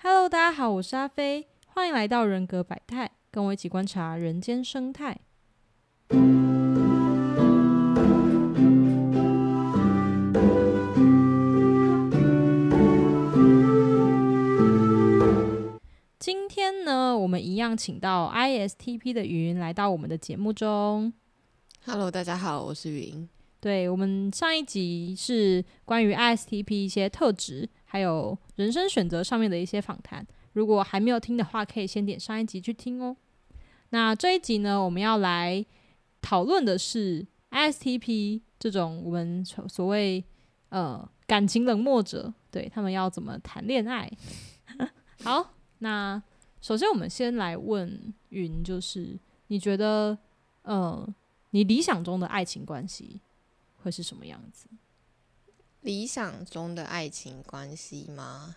Hello，大家好，我是阿飞，欢迎来到人格百态，跟我一起观察人间生态。今天呢，我们一样请到 ISTP 的云来到我们的节目中。Hello，大家好，我是云。对我们上一集是关于 ISTP 一些特质，还有人生选择上面的一些访谈。如果还没有听的话，可以先点上一集去听哦。那这一集呢，我们要来讨论的是 ISTP 这种我们所所谓呃感情冷漠者，对他们要怎么谈恋爱。好，那首先我们先来问云，就是你觉得呃你理想中的爱情关系会是什么样子？理想中的爱情关系吗？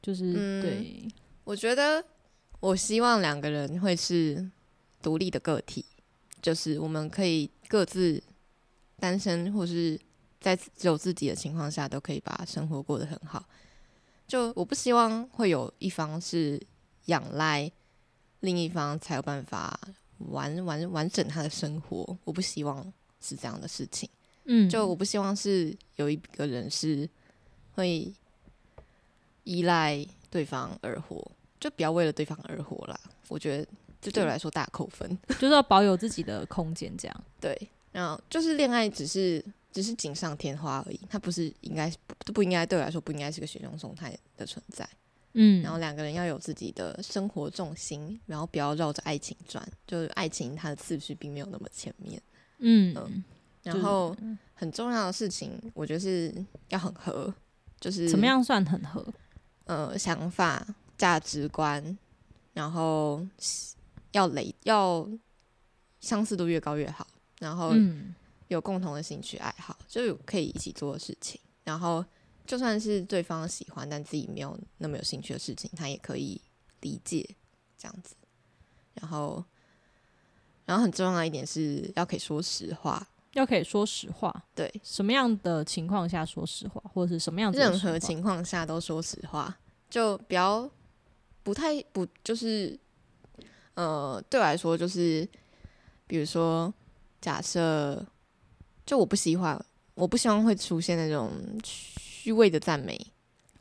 就是、嗯对，我觉得，我希望两个人会是独立的个体，就是我们可以各自单身，或是在只有自己的情况下，都可以把生活过得很好。就我不希望会有一方是仰赖另一方才有办法完完完整他的生活，我不希望是这样的事情。嗯，就我不希望是有一个人是会依赖对方而活，就不要为了对方而活啦。我觉得这对我来说大扣分。就是要保有自己的空间，这样。对，然后就是恋爱只是只是锦上添花而已，它不是应该不不应该对我来说不应该是个雪中送炭的存在。嗯然后两个人要有自己的生活重心，然后不要绕着爱情转，就是爱情它的次序并没有那么前面。嗯嗯就是然后很重要的事情，我觉得是要很合，就是怎么样算很合？呃想法、价值观，然后要累要相似度越高越好，然后嗯有共同的兴趣爱好，就有可以一起做的事情。然后就算是对方喜欢但自己没有那么有兴趣的事情，他也可以理解这样子。然后，然后很重要的一点是要可以说实话，要可以说实话。对，什么样的情况下说实话，或者是什么样任何情况下都说实话，就不要不太不就是呃，对我来说就是，比如说假设，就我不喜欢，我不希望会出现那种虚伪的赞美，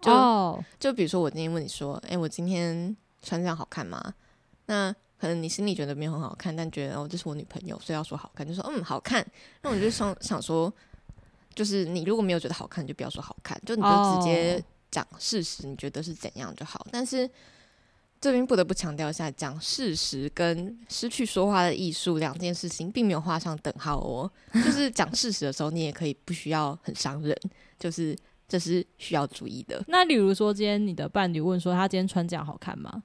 就、哦，就比如说我今天问你说，哎、我今天穿这样好看吗？那可能你心里觉得没有很好看，但觉得哦，这是我女朋友，所以要说好看，就说嗯好看。那我就想想说，就是你如果没有觉得好看，你就不要说好看，就你就直接哦讲事实，你觉得是怎样就好。但是这边不得不强调一下，讲事实跟失去说话的艺术两件事情并没有画上等号哦。就是 讲事实的时候，你也可以不需要很伤人，就是这是需要注意的。那例如说，今天你的伴侣问说他今天穿这样好看吗？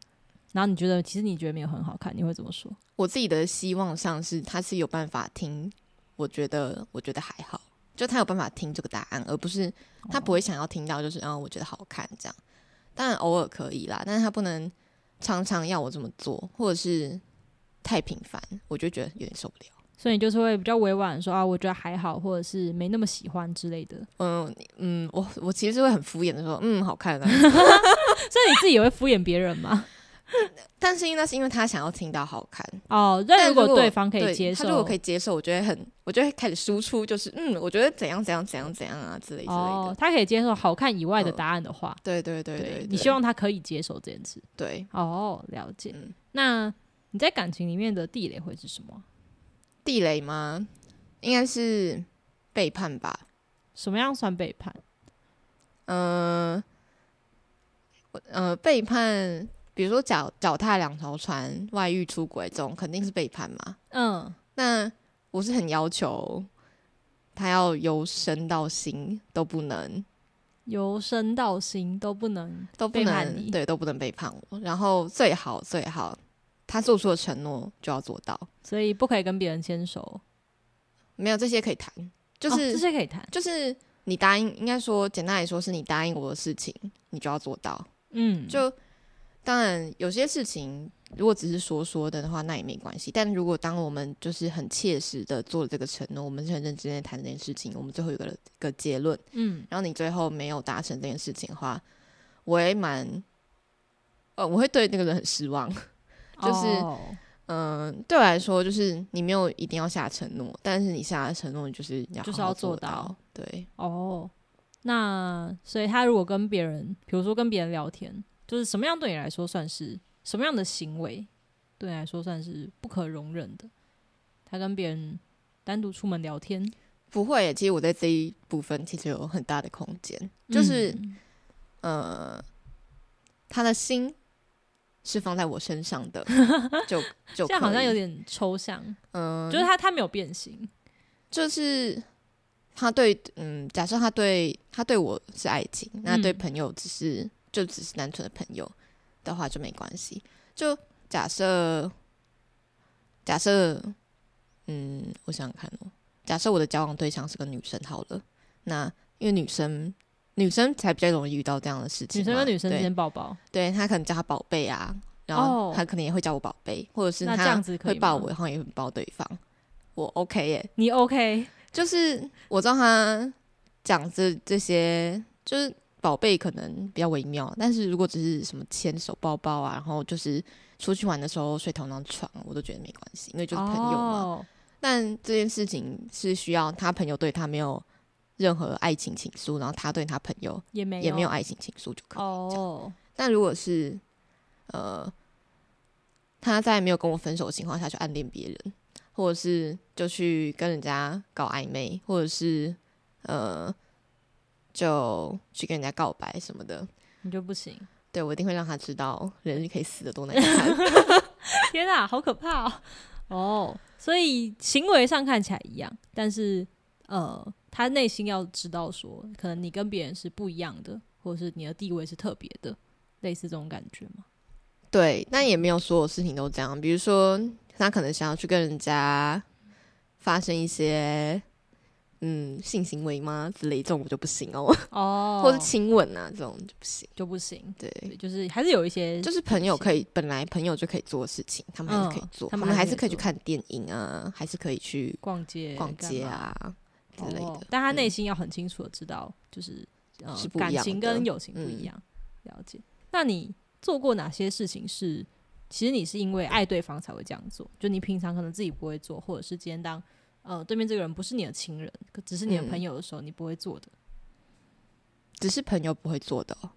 然后你觉得其实你觉得没有很好看，你会怎么说？我自己的希望上是他是有办法听，我觉得我觉得还好，就他有办法听这个答案，而不是他不会想要听到就是嗯我觉得好看这样。当然偶尔可以啦，但是他不能常常要我这么做，或者是太频繁，我就觉得有点受不了。所以你就是会比较委婉地说啊，我觉得还好，或者是没那么喜欢之类的。嗯嗯，我我其实会很敷衍的说嗯好看啊，所以你自己也会敷衍别人吗？但是因为那是因为他想要听到好看，哦，但但如果对方可以接受，他如果可以接受，我觉得很，我就会开始输出，就是嗯，我觉得怎样怎样怎样怎样啊之类之类的。哦，他可以接受好看以外的嗯答案的话，对对对对，你希望他可以接受这件事。对哦，了解。嗯那你在感情里面的地雷会是什么？地雷吗？应该是背叛吧。什么样算背叛？嗯、我呃，背叛，比如说脚脚踏两条船、外遇、出轨这种，肯定是背叛嘛。嗯，那我是很要求他要由身到心都不能，由身到心都不能都不。能对，都不能背叛我。然后最好最好，他做出的承诺就要做到。所以不可以跟别人牵手，没有这些可以谈，就哦是、这些可以谈。就是你答应，应该说简单来说是你答应我的事情，你就要做到。嗯，就当然有些事情如果只是说说的的话，那也没关系。但如果当我们就是很切实的做了这个承诺，我们是很认真的谈这件事情，我们最后有个个结论，嗯，然后你最后没有达成这件事情的话，我也蛮呃，我会对那个人很失望。就是哦嗯、对我来说，就是你没有一定要下承诺，但是你下的承诺，你就是要就是好好要做到到。对，哦，那所以他如果跟别人，比如说跟别人聊天，就是什么样对你来说算是什么样的行为，对你来说算是不可容忍的？他跟别人单独出门聊天，不会耶。其实我在这一部分其实有很大的空间，就是、嗯呃，他的心是放在我身上的，就就这样好像有点抽象，嗯，就是他他没有变形，就是他对嗯，假设他对他对我是爱情，那对嗯朋友只是就只是单纯的朋友的话就没关系。就假设假设嗯，我想想看哦，假设我的交往对象是个女生好了，那因为女生女生才比较容易遇到这样的事情女嘛，生跟女生之对间抱抱，对她可能叫她宝贝啊，然后哦他可能也会叫我宝贝，或者是她这样子会抱我，然后也会抱对方，我 OK 耶。你 OK？就是我知道他讲这这些，就是宝贝可能比较微妙，但是如果只是什么牵手、抱抱啊，然后就是出去玩的时候睡同张床，我都觉得没关系，因为就是朋友嘛。哦但这件事情是需要他朋友对他没有任何爱情情愫，然后他对他朋友也没也没有爱情情愫就可以。哦，但如果是呃，他在没有跟我分手的情况下去暗恋别人，或者是就去跟人家搞暧昧，或者是呃，就去跟人家告白什么的，你就不行。对我一定会让他知道人可以死的多难看。天啊，好可怕哦！哦，所以行为上看起来一样，但是呃，他内心要知道说，可能你跟别人是不一样的，或者是你的地位是特别的，类似这种感觉吗？对，但也没有所有事情都这样。比如说，他可能想要去跟人家发生一些嗯性行为吗之类，这种我就不行哦，哦，或者亲吻啊这种就不行。就不行。对，就是还是有一些，就是朋友可以本来朋友就可以做的事情，他们还是可以嗯做，他们他们还是可以去看电影啊，还是可以去逛街、逛街啊之类哦的。但他内嗯心要很清楚的知道，就是呃是不一感样的情跟友情不一嗯样。了解。那你做过哪些事情是，其实你是因为爱对方才会这样做？就你平常可能自己不会做，或者是今天当呃对面这个人不是你的亲人，可只是你的嗯朋友的时候，你不会做的，只是朋友不会做的、哦。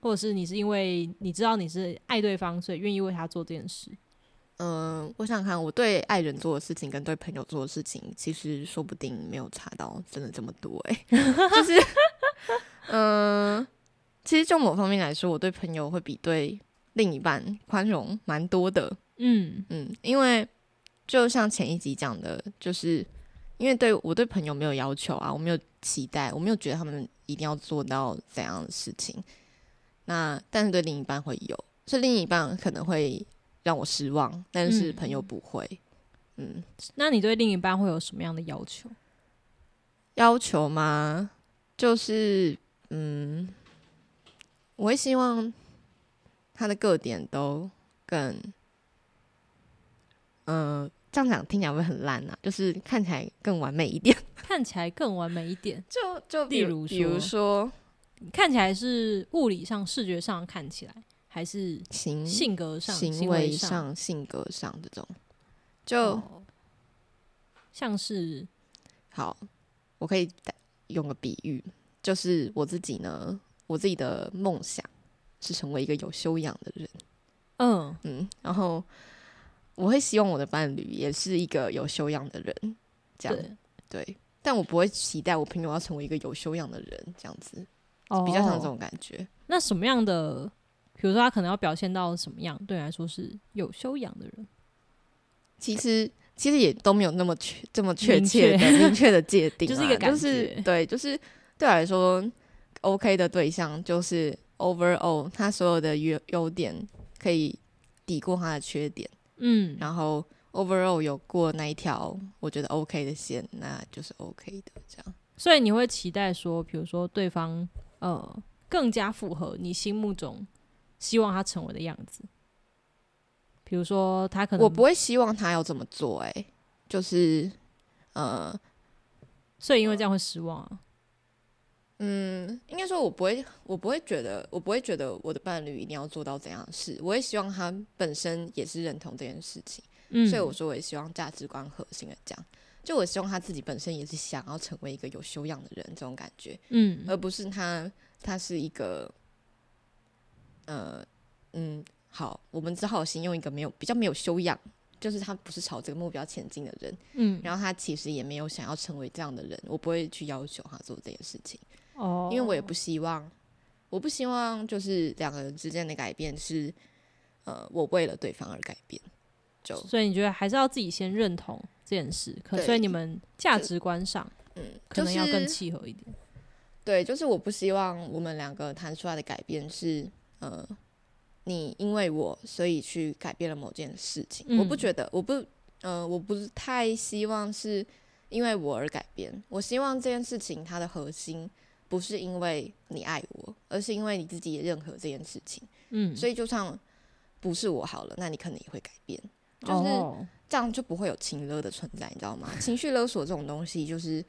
或者是你是因为你知道你是爱对方，所以愿意为他做这件事。嗯，我想想看，我对爱人做的事情跟对朋友做的事情，其实说不定没有差到真的这么多哎、就是，嗯、其实就某方面来说，我对朋友会比对另一半宽容蛮多的。嗯嗯，因为就像前一集讲的，就是因为对我对朋友没有要求啊，我没有期待，我没有觉得他们一定要做到怎样的事情。那但是对另一半会有，所以另一半可能会让我失望，但是朋友嗯不会。嗯，那你对另一半会有什么样的要求？要求吗？就是嗯，我会希望他的各点都更，嗯、这样讲听起来会很烂啊，就是看起来更完美一点。看起来更完美一点，就就例如比如说看起来是物理上、视觉上看起来，还是行性格上、行为为上、性格上这种，就、哦像是好，我可以用个比喻，就是我自己呢，我自己的梦想是成为一个有修养的人，嗯。嗯，然后我会希望我的伴侣也是一个有修养的人，这样。对，对，但我不会期待我朋友要成为一个有修养的人，这样子。哦。比较像这种感觉。那什么样的，比如说他可能要表现到什么样，对你来说是有修养的人？其实其实也都没有那么确这么确切的明确。的界定啊，就是一个感就是觉对，就是对我来说，OK 的对象就是 overall 他所有的优优点可以抵过他的缺点，嗯，然后 overall 有过那一条我觉得 OK 的线，那就是 OK 的这样。所以你会期待说，比如说对方呃更加符合你心目中希望他成为的样子。比如说他可能我不会希望他要这么做、欸，就是呃，所以因为这样会失望啊。嗯，应该说，我不会，我不会觉得，我不会觉得我的伴侣一定要做到怎样的事，我也希望他本身也是认同这件事情。嗯，所以我说，我也希望价值观核心的讲，就我希望他自己本身也是想要成为一个有修养的人，这种感觉，嗯，而不是他他是一个，呃，嗯，好，我们只好先用一个没有比较没有修养，就是他不是朝这个目标前进的人，嗯，然后他其实也没有想要成为这样的人，我不会去要求他做这件事情。哦，因为我也不希望，我不希望就是两个人之间的改变是，呃，我为了对方而改变，就所以你觉得还是要自己先认同这件事，可所以你们价值观上嗯，可能要更契合一点。对，就是我不希望我们两个谈出来的改变是，呃，你因为我所以去改变了某件事情，我不嗯。觉得，我不，呃，我不是太希望是因为我而改变，我希望这件事情它的核心不是因为你爱我，而是因为你自己也认可这件事情。嗯，所以就算不是我好了，那你可能也会改变，就是哦，这样就不会有情勒的存在，你知道吗？情绪勒索这种东西，就是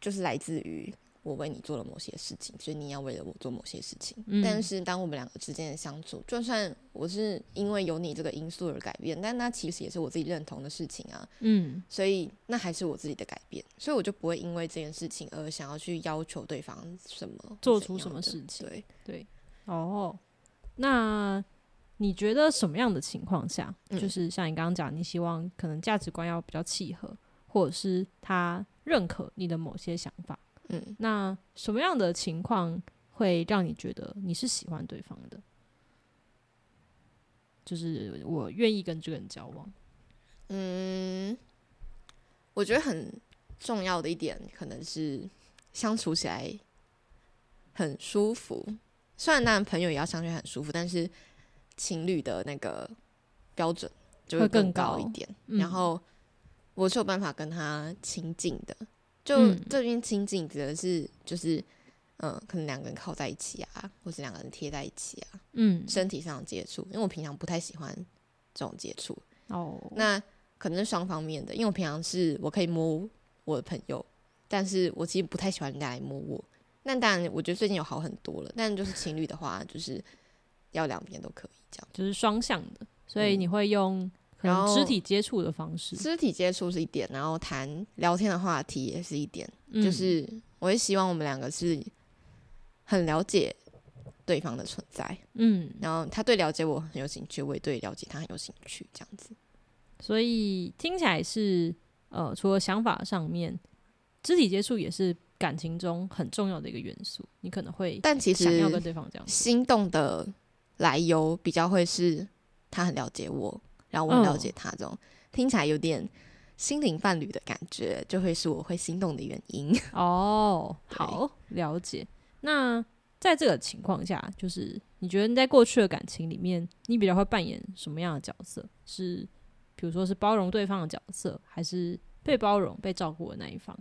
就是来自于我为你做了某些事情，所以你要为了我做某些事情。嗯但是当我们两个之间的相处，就算我是因为有你这个因素而改变，但那其实也是我自己认同的事情啊，嗯，所以那还是我自己的改变，所以我就不会因为这件事情而想要去要求对方什么，做出什么事情对。对，哦，那你觉得什么样的情况下，嗯就是像你刚刚讲，你希望可能价值观要比较契合，或者是他认可你的某些想法？嗯，那什么样的情况会让你觉得你是喜欢对方的？就是我愿意跟这个人交往。嗯，我觉得很重要的一点可能是相处起来很舒服。虽然当然朋友也要相处很舒服，但是情侣的那个标准就会更更高高一点。嗯然后我是有办法跟他亲近的，就嗯这边亲近指的是就是。嗯，可能两个人靠在一起啊，或是两个人贴在一起啊，嗯，身体上的接触，因为我平常不太喜欢这种接触，哦，那可能是双方面的，因为我平常是我可以摸我的朋友，但是我其实不太喜欢人家来摸我。那当然，我觉得最近有好很多了。但就是情侣的话，就是要两边都可以这样。就是双向的，所以嗯你会用可然后肢体接触的方式，肢体接触是一点，然后谈聊天的话题也是一点。嗯就是我也希望我们两个是很了解对方的存在，嗯，然后他对了解我很有兴趣，我也对了解他很有兴趣，这样子。所以听起来是呃，除了想法上面，肢体接触也是感情中很重要的一个元素。你可能会但其实想要跟对方这样，心动的来由比较会是他很了解我，然后我很了解他，这种、听起来有点心灵伴侣的感觉，就会是我会心动的原因。哦，好了解。那在这个情况下，就是你觉得你在过去的感情里面，你比较会扮演什么样的角色？是比如说是包容对方的角色，还是被包容、被照顾的那一方？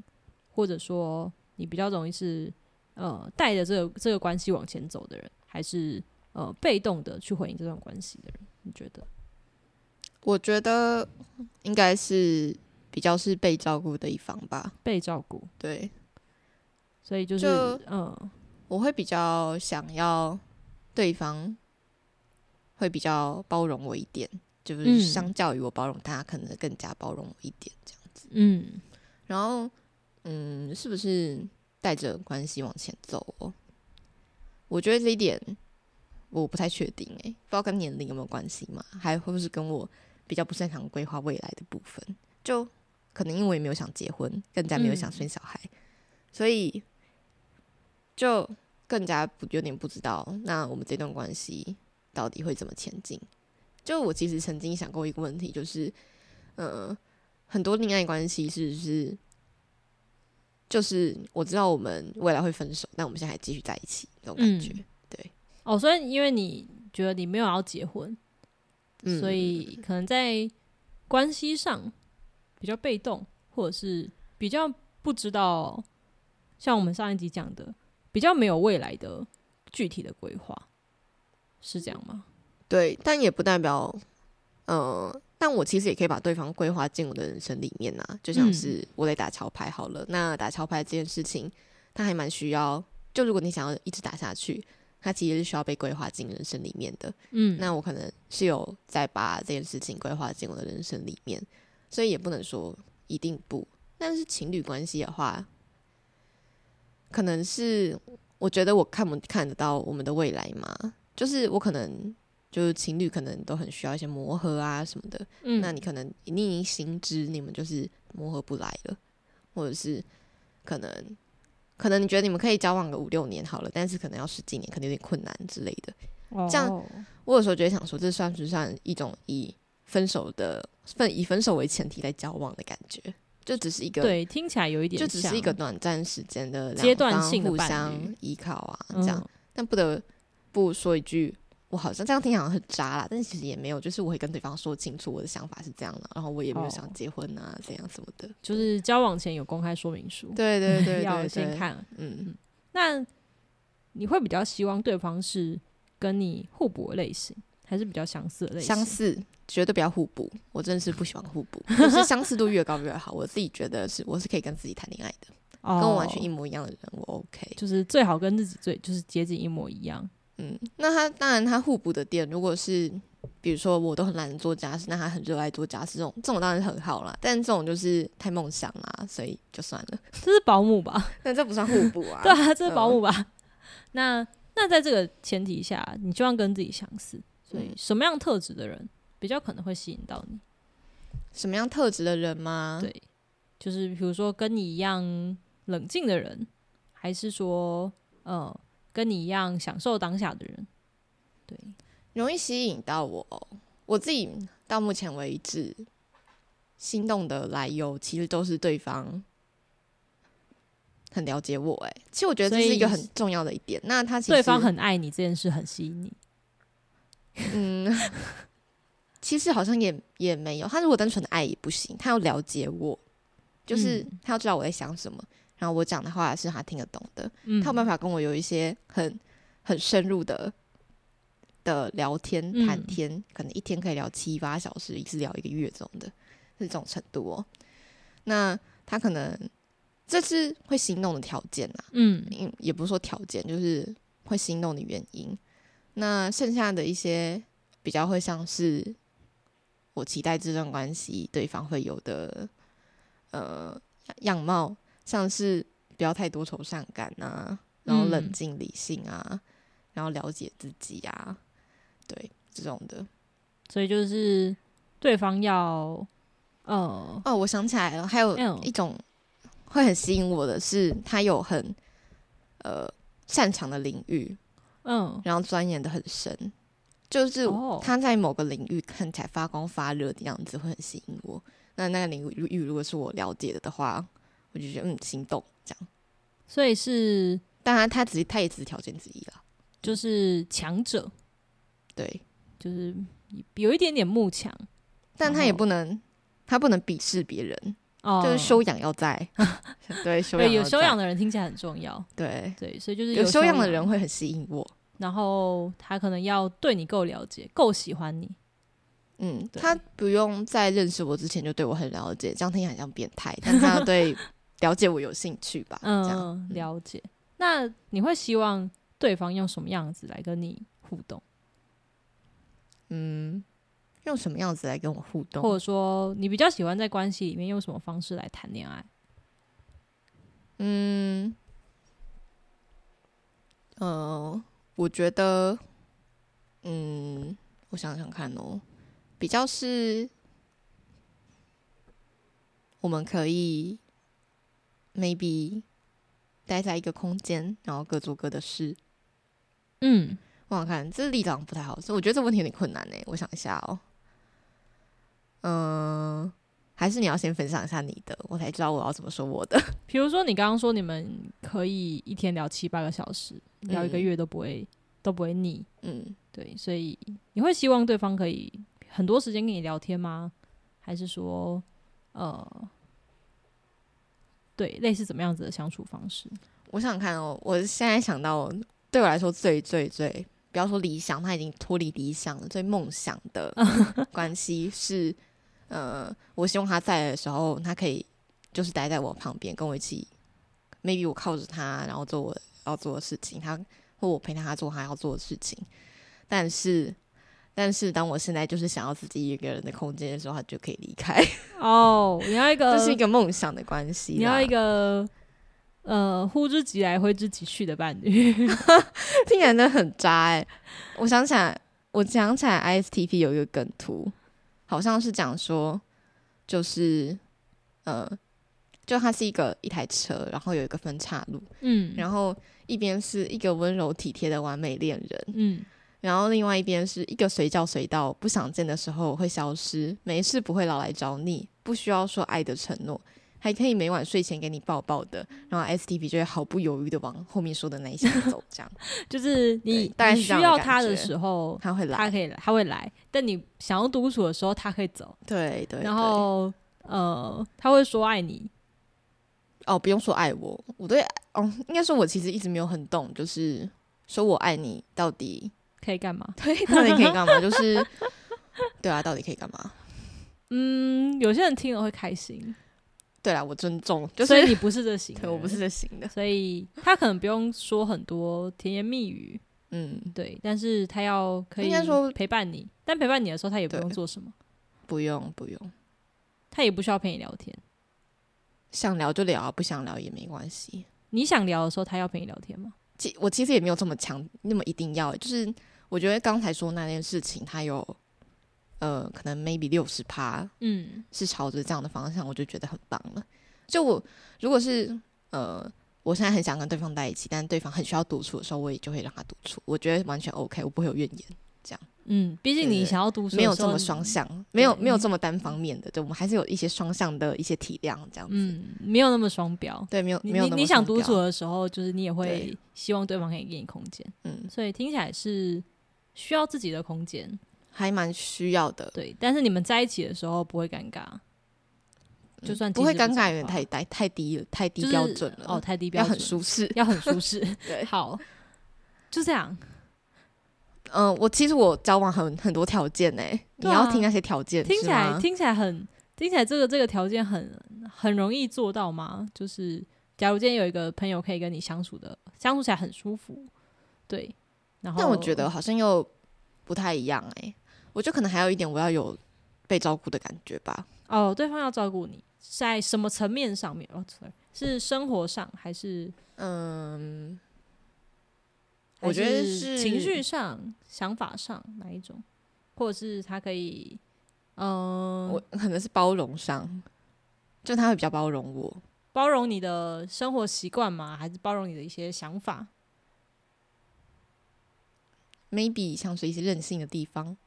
或者说你比较容易是呃带着这个这个关系往前走的人，还是呃被动的去回应这段关系的人？你觉得？我觉得应该是比较是被照顾的一方吧。被照顾，对，所以就是就嗯我会比较想要对方会比较包容我一点，就是嗯相较于我包容他，可能更加包容我一点这样子。嗯然后，嗯，是不是带着关系往前走哦？我觉得这一点我不太确定诶、不知道跟年龄有没有关系嘛？还会不会是跟我比较不擅长规划未来的部分？就可能因为我也没有想结婚，更加没有想生小孩，所以就更加不有点不知道，那我们这段关系到底会怎么前进？就我其实曾经想过一个问题，就是，呃，很多恋爱关系是不是，就是我知道我们未来会分手，但我们现在还继续在一起，那种感觉。嗯哦，所以因为你觉得你没有要结婚，嗯所以可能在关系上比较被动，或者是比较不知道，像我们上一集讲的，比较没有未来的具体的规划，是这样吗？对，但也不代表，呃，但我其实也可以把对方规划进我的人生里面呐、就像嗯是我得打桥牌好了，那打桥牌这件事情，它还蛮需要就如果你想要一直打下去，它其实是需要被规划进人生里面的。嗯，那我可能是有在把这件事情规划进我的人生里面，所以也不能说一定不。但是情侣关系的话，可能是我觉得我看不看得到我们的未来嘛，就是我可能就是情侣可能都很需要一些磨合啊什么的，嗯，那你可能你已经心知你们就是磨合不来了，或者是可能可能你觉得你们可以交往个五六年好了，但是可能要十几年，可能有点困难之类的。这样哦我有时候觉得想说，这算不算一种以分手的分以分手为前提来交往的感觉？就只是一个，对，听起来有一点就只是一个短暂时间的两阶段方性互相依靠啊，嗯这样。但不得不说一句，我好像这样听好像很渣啦，但是其实也没有，就是我会跟对方说清楚我的想法是这样的，然后我也没有想哦结婚啊，这样什么的。就是交往前有公开说明书，对对对对 要，先看。嗯，那你会比较希望对方是跟你互补的类型，还是比较相似的类型？相似绝对不要互补，我真的是不喜欢互补，就是相似度越高越好。我自己觉得是，我是可以跟自己谈恋爱的。哦，跟我完全一模一样的人，我 OK。就是最好跟自己最就是接近一模一样。嗯，那他当然他互补的点，如果是比如说我都很懒得做家事，那他很热爱做家事，这种这种当然很好啦。但这种就是太梦想啦，所以就算了。这是保姆吧？那这不算互补啊。对啊，这是保姆吧？那那在这个前提下，你希望跟自己相似，所以嗯什么样特质的人比较可能会吸引到你？什么样特质的人吗？对就是比如说跟你一样冷静的人，还是说呃跟你一样享受当下的人？对，容易吸引到我。我自己到目前为止，心动的来由其实都是对方很了解我。哎，其实我觉得这是一个很重要的一点。那他其实对方很爱你这件事很吸引你。嗯，其实好像也也没有。他如果单纯的爱也不行，他要了解我，就是嗯他要知道我在想什么，然后我讲的话是他听得懂的，嗯，他有办法跟我有一些很很深入的的聊天嗯。谈天，可能一天可以聊七八小时，一直聊一个月这种的，是这种程度哦。那他可能这是会心动的条件啊，嗯。嗯，也不是说条件，就是会心动的原因。那剩下的一些比较会像是我期待这段关系对方会有的呃样貌，像是不要太多愁善感啊，然后冷嗯静理性啊，然后了解自己啊，对这种的。所以就是对方要呃哦，我想起来了，还有嗯一种会很吸引我的是，他有很呃擅长的领域，嗯然后钻研的很深，就是哦他在某个领域看起来发光发热的样子会很吸引我。那那个领域如果是我了解的的话，我就觉得嗯心动这样。所以是当然，他只是他也只是条件之一啦。就是强者，对，就是有一点点慕强。但他也不能，他不能鄙视别人，哦，就是修养要在。对，修养对有修养的人听起来很重要，对，对，所以就是有修修养的人，会很吸引我。然后他可能要对你够了解，够喜欢你，嗯，他不用在认识我之前就对我很了解，这样听起来很像变态，但他要对了解我有兴趣吧？这样嗯，了解。那你会希望对方用什么样子来跟你互动，嗯，用什么样子来跟我互动？或者说你比较喜欢在关系里面用什么方式来谈恋爱？嗯，呃，我觉得，嗯，我想想看哦，比较是我们可以 maybe 待在一个空间，然后各做各的事。嗯，我想看，这立场不太好，所以我觉得这个问题有点困难呢。我想一下哦，嗯、还是你要先分享一下你的，我才知道我要怎么说我的。比如说你刚刚说你们可以一天聊七八个小时，聊一个嗯月都不会、都不会腻，嗯，对，所以你会希望对方可以很多时间跟你聊天吗？还是说，呃，对，类似怎么样子的相处方式？我想想看哦，我现在想到对我来说最最最，不要说理想，他已经脱离理想了，最梦想的 关系是，呃，我希望他在的时候，他可以就是待在我旁边，跟我一起，maybe 我靠着他，然后做我要做的事情，他或我陪他做他要做的事情。但是，但是当我现在就是想要自己一个人的空间的时候，他就可以离开。哦，你要一个，这是一个梦想的关系。你要一个呃呼之即来挥之即去的伴侣，听起来真的很渣哎！我想起来，我想起来，ISTP 有一个梗图，好像是讲说，就是呃，就它是一个一台车，然后有一个分岔路，嗯，然后一边是一个温柔体贴的完美恋人，嗯。然后另外一边是一个随叫随到，不想见的时候会消失，没事不会老来找你，不需要说爱的承诺，还可以每晚睡前给你抱抱的。然后 S T P 就会毫不犹豫的往后面说的那一些 走，这样 就是你你需要他的时候他会来，他可以来，他会来。但你想要独处的时候，他可以走。对对。然后呃，他会说爱你。哦，不用说爱我，我对哦，应该说我其实一直没有很懂，就是说我爱你到底。可以干嘛？对，到底可以干嘛？就是，对啊，到底可以干嘛？嗯，有些人听了会开心。对啊，我尊重。就所以你不是这型，对我不是这型的。所以他可能不用说很多甜言蜜语。嗯，对。但是他要可以说陪伴你，但陪伴你的时候，他也不用做什么。不用，不用。他也不需要陪你聊天。想聊就聊啊，不想聊也没关系。你想聊的时候，他要陪你聊天吗？其我其实也没有这么强，那么一定要，就是。我觉得刚才说那件事情，它有呃，可能 maybe 六十趴，嗯，是朝着这样的方向，我就觉得很棒了。就我如果是呃，我现在很想跟对方在一起，但对方很需要独处的时候，我也就会让他独处。我觉得完全 OK，我不会有怨言。这样，嗯，毕竟你想要独处，没有这么双向，没有没有这么单方面的，就我们还是有一些双向的一些体谅，这样子，嗯，没有那么双标，对，没有没有。你想独处的时候，就是你也会希望对方可以给你空间，嗯，所以听起来是。需要自己的空间，还蛮需要的。对，但是你们在一起的时候不会尴尬，就算不会尴尬，有点太太太低了，太低标准了。哦，太低标准，要很舒适，要很舒适。对，好，就这样。嗯，我其实我交往很很多条件呢，你要听那些条件，听起来听起来很听起来这个这个条件很很容易做到吗？就是假如今天有一个朋友可以跟你相处的相处起来很舒服，对。但我觉得好像又不太一样哎，我觉得可能还有一点，我要有被照顾的感觉吧。哦，对方要照顾你，在什么层面上面？哦，sorry，，是生活上还是嗯？我觉得是情绪上、想法上哪一种？或者是他可以，嗯，我可能是包容上，就他会比较包容我，包容你的生活习惯吗？还是包容你的一些想法？maybe 像是一些任性的地方，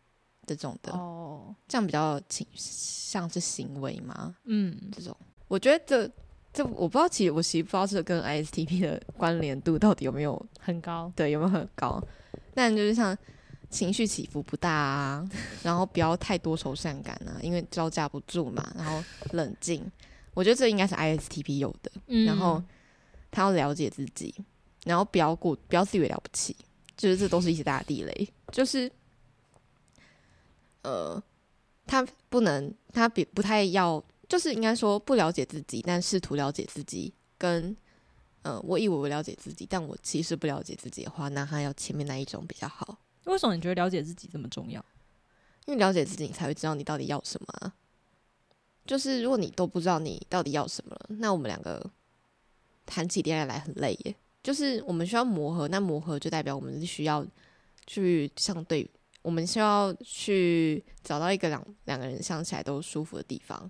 这种的哦，这样比较倾像是行为吗？嗯，这种我觉得这这我不知道，其实我其实不知道这跟 ISTP 的关联度到底有没有很高，对，有没有很高？但就是像情绪起伏不大啊，然后不要太多愁善感啊，因为招架不住嘛，然后冷静，我觉得这应该是 ISTP 有的。然后他要了解自己，然后不要过，不要自以为了不起。就是这都是一些大地雷，就是，呃，他不能，他比不太要，就是应该说不了解自己，但试图了解自己，跟，呃，我以为我了解自己，但我其实不了解自己的话，那他要前面那一种比较好。为什么你觉得了解自己这么重要？因为了解自己，你才会知道你到底要什么。就是如果你都不知道你到底要什么，那我们两个谈起恋爱来很累耶。就是我们需要磨合，那磨合就代表我们是需要去相对，我们需要去找到一个两两个人相起来都舒服的地方。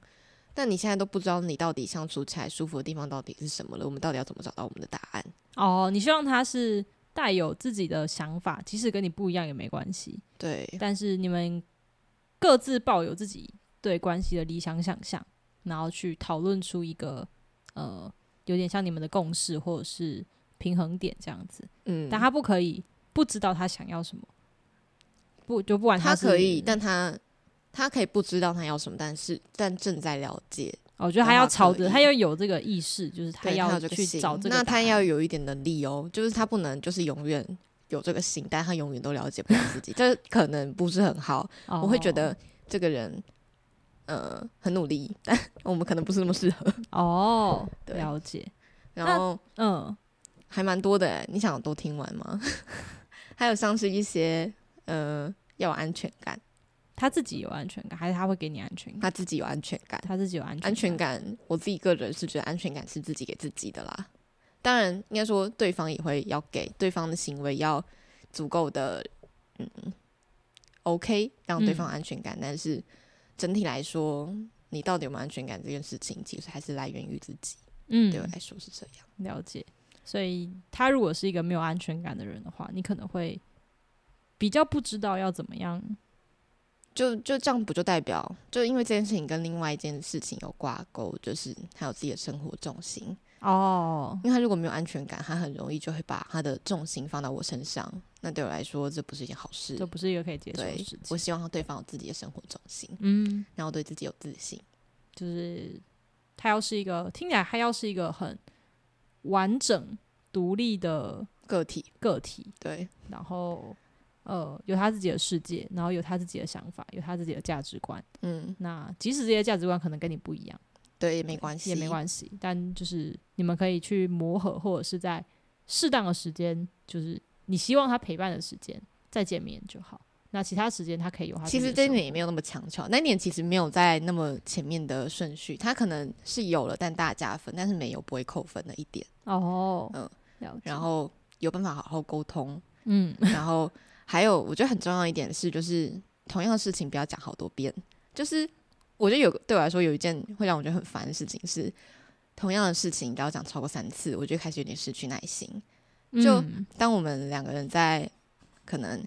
但你现在都不知道你到底相处起来舒服的地方到底是什么了，我们到底要怎么找到我们的答案？哦，你希望他是带有自己的想法，即使跟你不一样也没关系。对，但是你们各自抱有自己对关系的理想想象，然后去讨论出一个呃，有点像你们的共识，或者是。平衡点这样子，嗯，但他不可以不知道他想要什么，不就不管他可以，但他他可以不知道他要什么，但是但正在了解。我觉得他要朝着，他要有这个意识，就是他要去找这个。那他要有一点能力哦，就是他不能就是永远有这个心，但他永远都了解不了自己，这可能不是很好。我会觉得这个人呃很努力，但我们可能不是那么适合。哦，了解。然后嗯。还蛮多的诶，你想都听完吗？还有像是一些呃，要有安全感，他自己有安全感，还是他会给你安全感？他自己有安全感，他自己有安全安全感。我自己个人是觉得安全感是自己给自己的啦。当然，应该说对方也会要给对方的行为要足够的嗯 OK，让对方安全感。但是整体来说，你到底有没有安全感这件事情，其实还是来源于自己。嗯，对我来说是这样。了解。所以他如果是一个没有安全感的人的话，你可能会比较不知道要怎么样。就就这样，不就代表就因为这件事情跟另外一件事情有挂钩，就是他有自己的生活重心哦。因为他如果没有安全感，他很容易就会把他的重心放到我身上。那对我来说，这不是一件好事，这不是一个可以接受的事情。我希望对方有自己的生活重心，嗯，然后对自己有自信。就是他要是一个听起来，他要是一个很完整、独立的个体，个体对，然后。呃，有他自己的世界，然后有他自己的想法，有他自己的价值观。嗯，那即使这些价值观可能跟你不一样，对，也没关系，也没关系。但就是你们可以去磨合，或者是在适当的时间，就是你希望他陪伴的时间再见面就好。那其他时间他可以有他。其实这一点也没有那么强求，那一点其实没有在那么前面的顺序，他可能是有了，但大加分，但是没有不会扣分的一点。哦，嗯，然后有办法好好沟通，嗯，然后。还有，我觉得很重要一点是，就是同样的事情不要讲好多遍。就是我觉得有对我来说有一件会让我觉得很烦的事情是，同样的事情不要讲超过三次，我就开始有点失去耐心。就当我们两个人在可能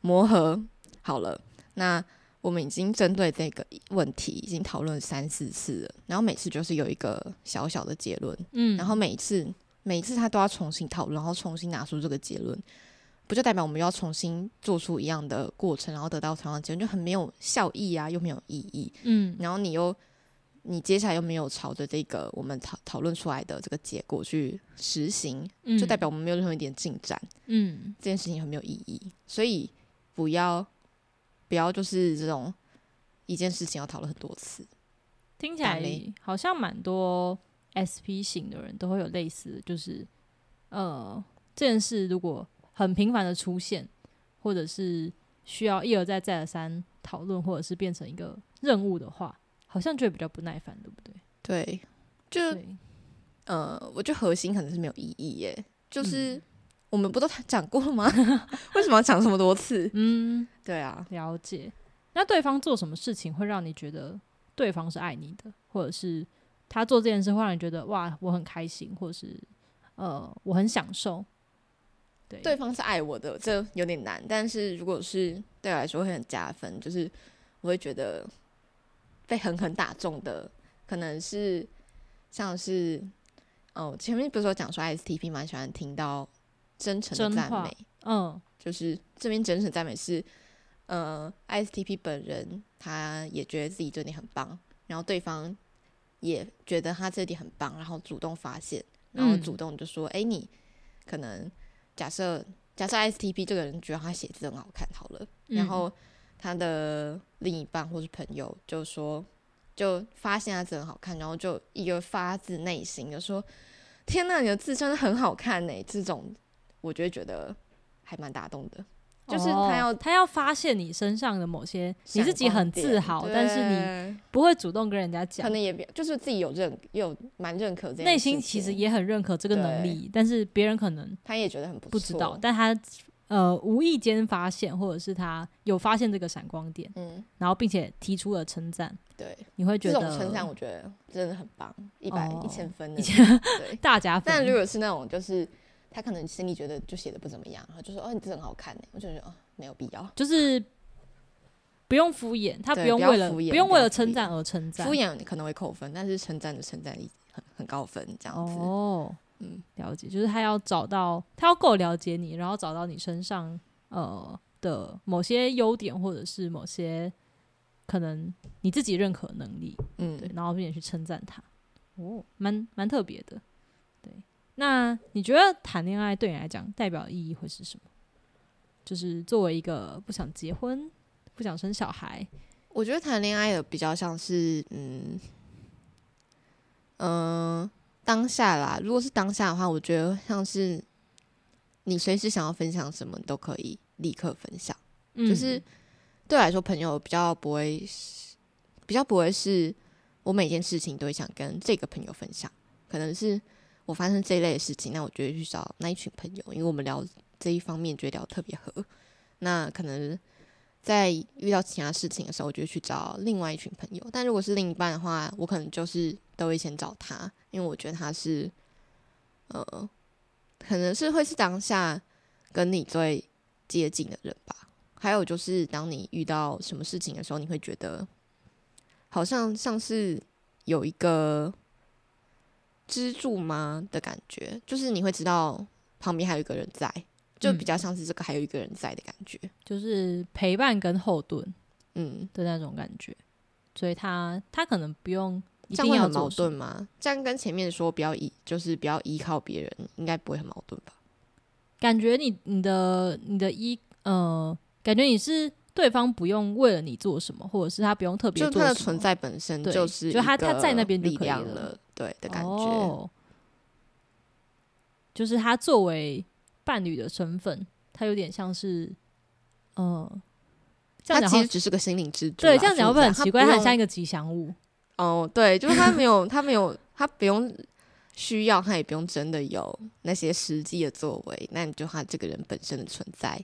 磨合好了，那我们已经针对这个问题已经讨论三四次了，然后每次就是有一个小小的结论，嗯，然后每一次每一次他都要重新讨论，然后重新拿出这个结论。不就代表我们要重新做出一样的过程，然后得到同样的结论，就很没有效益啊，又没有意义。嗯，然后你又你接下来又没有朝着这个我们讨讨论出来的这个结果去实行，就代表我们没有任何一点进展。嗯，这件事情很没有意义，所以不要不要就是这种一件事情要讨论很多次，听起来好像蛮多 SP 型的人都会有类似，就是呃这件事如果。很频繁的出现，或者是需要一而再、再而三讨论，或者是变成一个任务的话，好像就比较不耐烦，对不对？对，就呃，我觉得核心可能是没有意义耶。就是我们不都讲过了吗？为什么要讲这么多次？嗯，对啊，了解。那对方做什么事情会让你觉得对方是爱你的，或者是他做这件事会让你觉得哇，我很开心，或者是呃，我很享受？对对方是爱我的，这有点难。但是如果是对我来说会很加分，就是我会觉得被狠狠打中的，可能是像是哦，前面不是说讲说 STP 蛮喜欢听到真诚的赞美，嗯，就是这边真诚赞美是呃，ISTP 本人他也觉得自己这点很棒，然后对方也觉得他这点很棒，然后主动发现，然后主动就说：“哎，你可能。”假设假设 ISTP 这个人觉得他写字很好看，好了，然后他的另一半或是朋友就说，就发现他字很好看，然后就一个发自内心的说：“天呐，你的字真的很好看呢！”这种我就会觉得还蛮打动的。就是他要他要发现你身上的某些你自己很自豪，但是你不会主动跟人家讲，可能也就是自己有认有蛮认可，内心其实也很认可这个能力，但是别人可能他也觉得很不知道，但他呃无意间发现，或者是他有发现这个闪光点，嗯，然后并且提出了称赞，对，你会觉得这种称赞我觉得真的很棒，一百一千分，一千 大家分。但如果是那种就是。他可能心里觉得就写的不怎么样，然后就说：“哦，你这很好看呢。”我就觉得哦，没有必要，就是不用敷衍，他不用为了不用为了称赞而称赞，敷衍可能会扣分，但是称赞的称赞力很很高分，这样子。哦，嗯，了解，就是他要找到，他要够了解你，然后找到你身上呃的某些优点，或者是某些可能你自己认可能力，嗯，对，然后并且去称赞他，哦，蛮蛮特别的。那你觉得谈恋爱对你来讲代表意义会是什么？就是作为一个不想结婚、不想生小孩，我觉得谈恋爱的比较像是，嗯嗯，当下啦，如果是当下的话，我觉得像是你随时想要分享什么，都可以立刻分享。嗯就是对我来说，朋友比较不会，比较不会是我每件事情都会想跟这个朋友分享，可能是我发生这一类的事情，那我就会去找那一群朋友，因为我们聊这一方面觉得聊特别合。那可能在遇到其他事情的时候，我就去找另外一群朋友。但如果是另一半的话，我可能就是都会先找他，因为我觉得他是，呃，可能是会是当下跟你最接近的人吧。还有就是，当你遇到什么事情的时候，你会觉得好像像是有一个支柱吗的感觉，就是你会知道旁边还有一个人在，就比较像是这个还有一个人在的感觉。就是陪伴跟后盾嗯，的那种感觉，所以他他可能不用一定要做什么盾吗？这样跟前面说不要依，就是不要依靠别人，应该不会很矛盾吧？感觉你你的你的依呃，感觉你是对方不用为了你做什么，或者是他不用特别就做什么它的存在本身就是就他他在那边就力量了，对的感觉。哦，就是他作为伴侣的身份，他有点像是嗯，这样讲其实只是个心灵支柱。对这样讲会很奇怪？他很像一个吉祥物。哦，对，就是他没有，他没有，他不用需要，他也不用真的有那些实际的作为，那你就他这个人本身的存在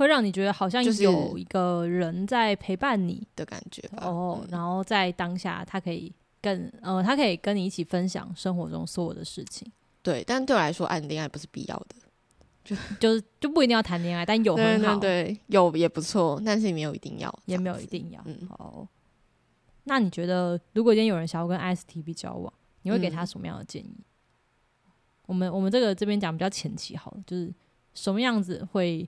会让你觉得好像有一个人在陪伴你的感觉吧。哦，嗯然后在当下他可以跟呃，他可以跟你一起分享生活中所有的事情，对，但对我来说，暗恋爱不是必要的。就 是就不一定要谈恋爱，但有对很好，对对，有也不错，但是也没有一定要，也没有一定要。嗯哦，那你觉得如果今天有人想要跟 ISTP 交往，你会给他嗯什么样的建议？我们我们这个这边讲比较前期好了，就是什么样子会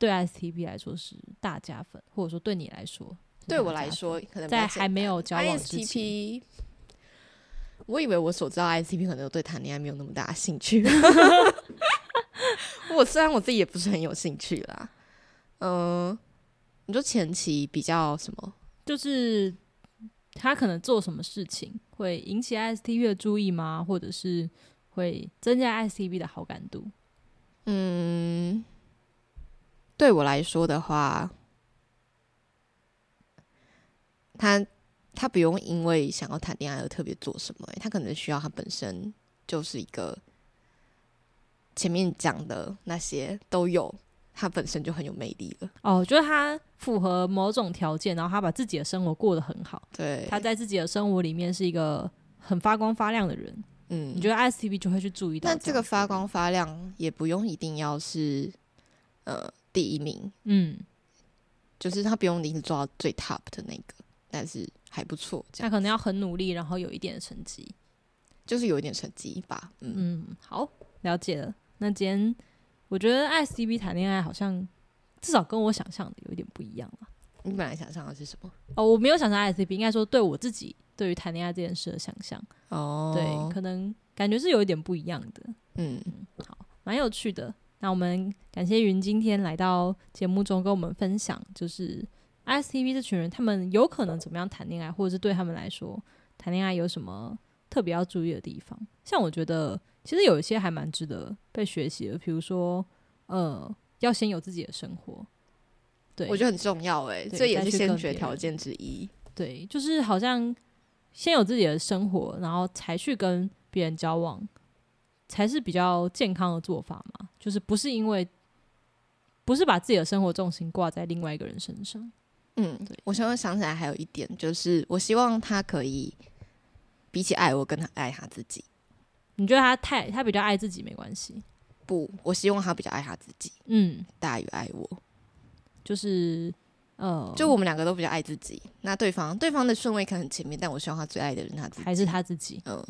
对 ISTP 来说是大加分，或者说对你来说是对我来说，可能比在还没有交往之前，ISTP，我以为我所知道 ISTP 可能对谈恋爱没有那么大的兴趣。我虽然我自己也不是很有兴趣啦，嗯、你说前期比较什么？就是他可能做什么事情会引起 ISTP 的注意吗？或者是会增加 ISTP 的好感度？嗯，对我来说的话，他他不用因为想要谈恋爱而特别做什么、欸，他可能需要他本身就是一个前面讲的那些都有，他本身就很有魅力了。哦，就是他符合某种条件，然后他把自己的生活过得很好，对，他在自己的生活里面是一个很发光发亮的人。嗯，你觉得 ISTP 就会去注意到那这个发光发亮也不用一定要是呃第一名，嗯，就是他不用一直做到最 top 的那个，但是还不错，他可能要很努力，然后有一点成绩。就是有一点成绩吧。嗯，嗯，好，了解了。那今天我觉得 ISTP 谈恋爱好像至少跟我想象的有一点不一样了。你本来想象的是什么？哦，我没有想象 ISTP，应该说对我自己对于谈恋爱这件事的想象，哦对，可能感觉是有一点不一样的，嗯，好蛮有趣的。那我们感谢云今天来到节目中跟我们分享，就是 ISTP 这群人他们有可能怎么样谈恋爱，或者是对他们来说谈恋爱有什么特别要注意的地方。像我觉得其实有一些还蛮值得被学习的，比如说呃，要先有自己的生活。对，我觉得很重要哎，对这也是先决条件之一。对，就是好像先有自己的生活，然后才去跟别人交往，才是比较健康的做法嘛。就是不是因为不是把自己的生活重心挂在另外一个人身上。嗯，我现在想起来还有一点，就是我希望他可以比起爱我，更爱他自己。你觉得他太他比较爱自己没关系，不，我希望他比较爱他自己，嗯，大于爱我。就是呃，就我们两个都比较爱自己，那对方对方的顺位可能很前面，但我希望他最爱的人他自己还是他自己，嗯，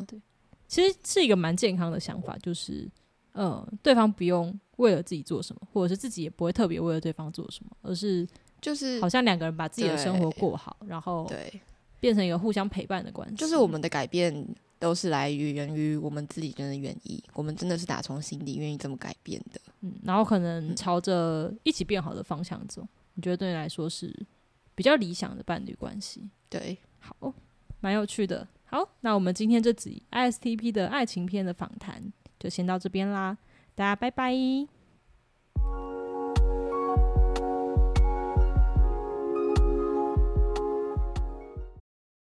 其实是一个蛮健康的想法，就是呃，对方不用为了自己做什么，或者是自己也不会特别为了对方做什么，而是就是好像两个人把自己的生活过好，然后对，变成一个互相陪伴的关系。就是我们的改变都是来源于我们自己真的愿意，我们真的是打从心底愿意这么改变的。嗯，然后可能朝着一起变好的方向走，你觉得对你来说是比较理想的伴侣关系？对，好，蛮有趣的。好，那我们今天这集 ISTP 的爱情片的访谈就先到这边啦，大家拜拜。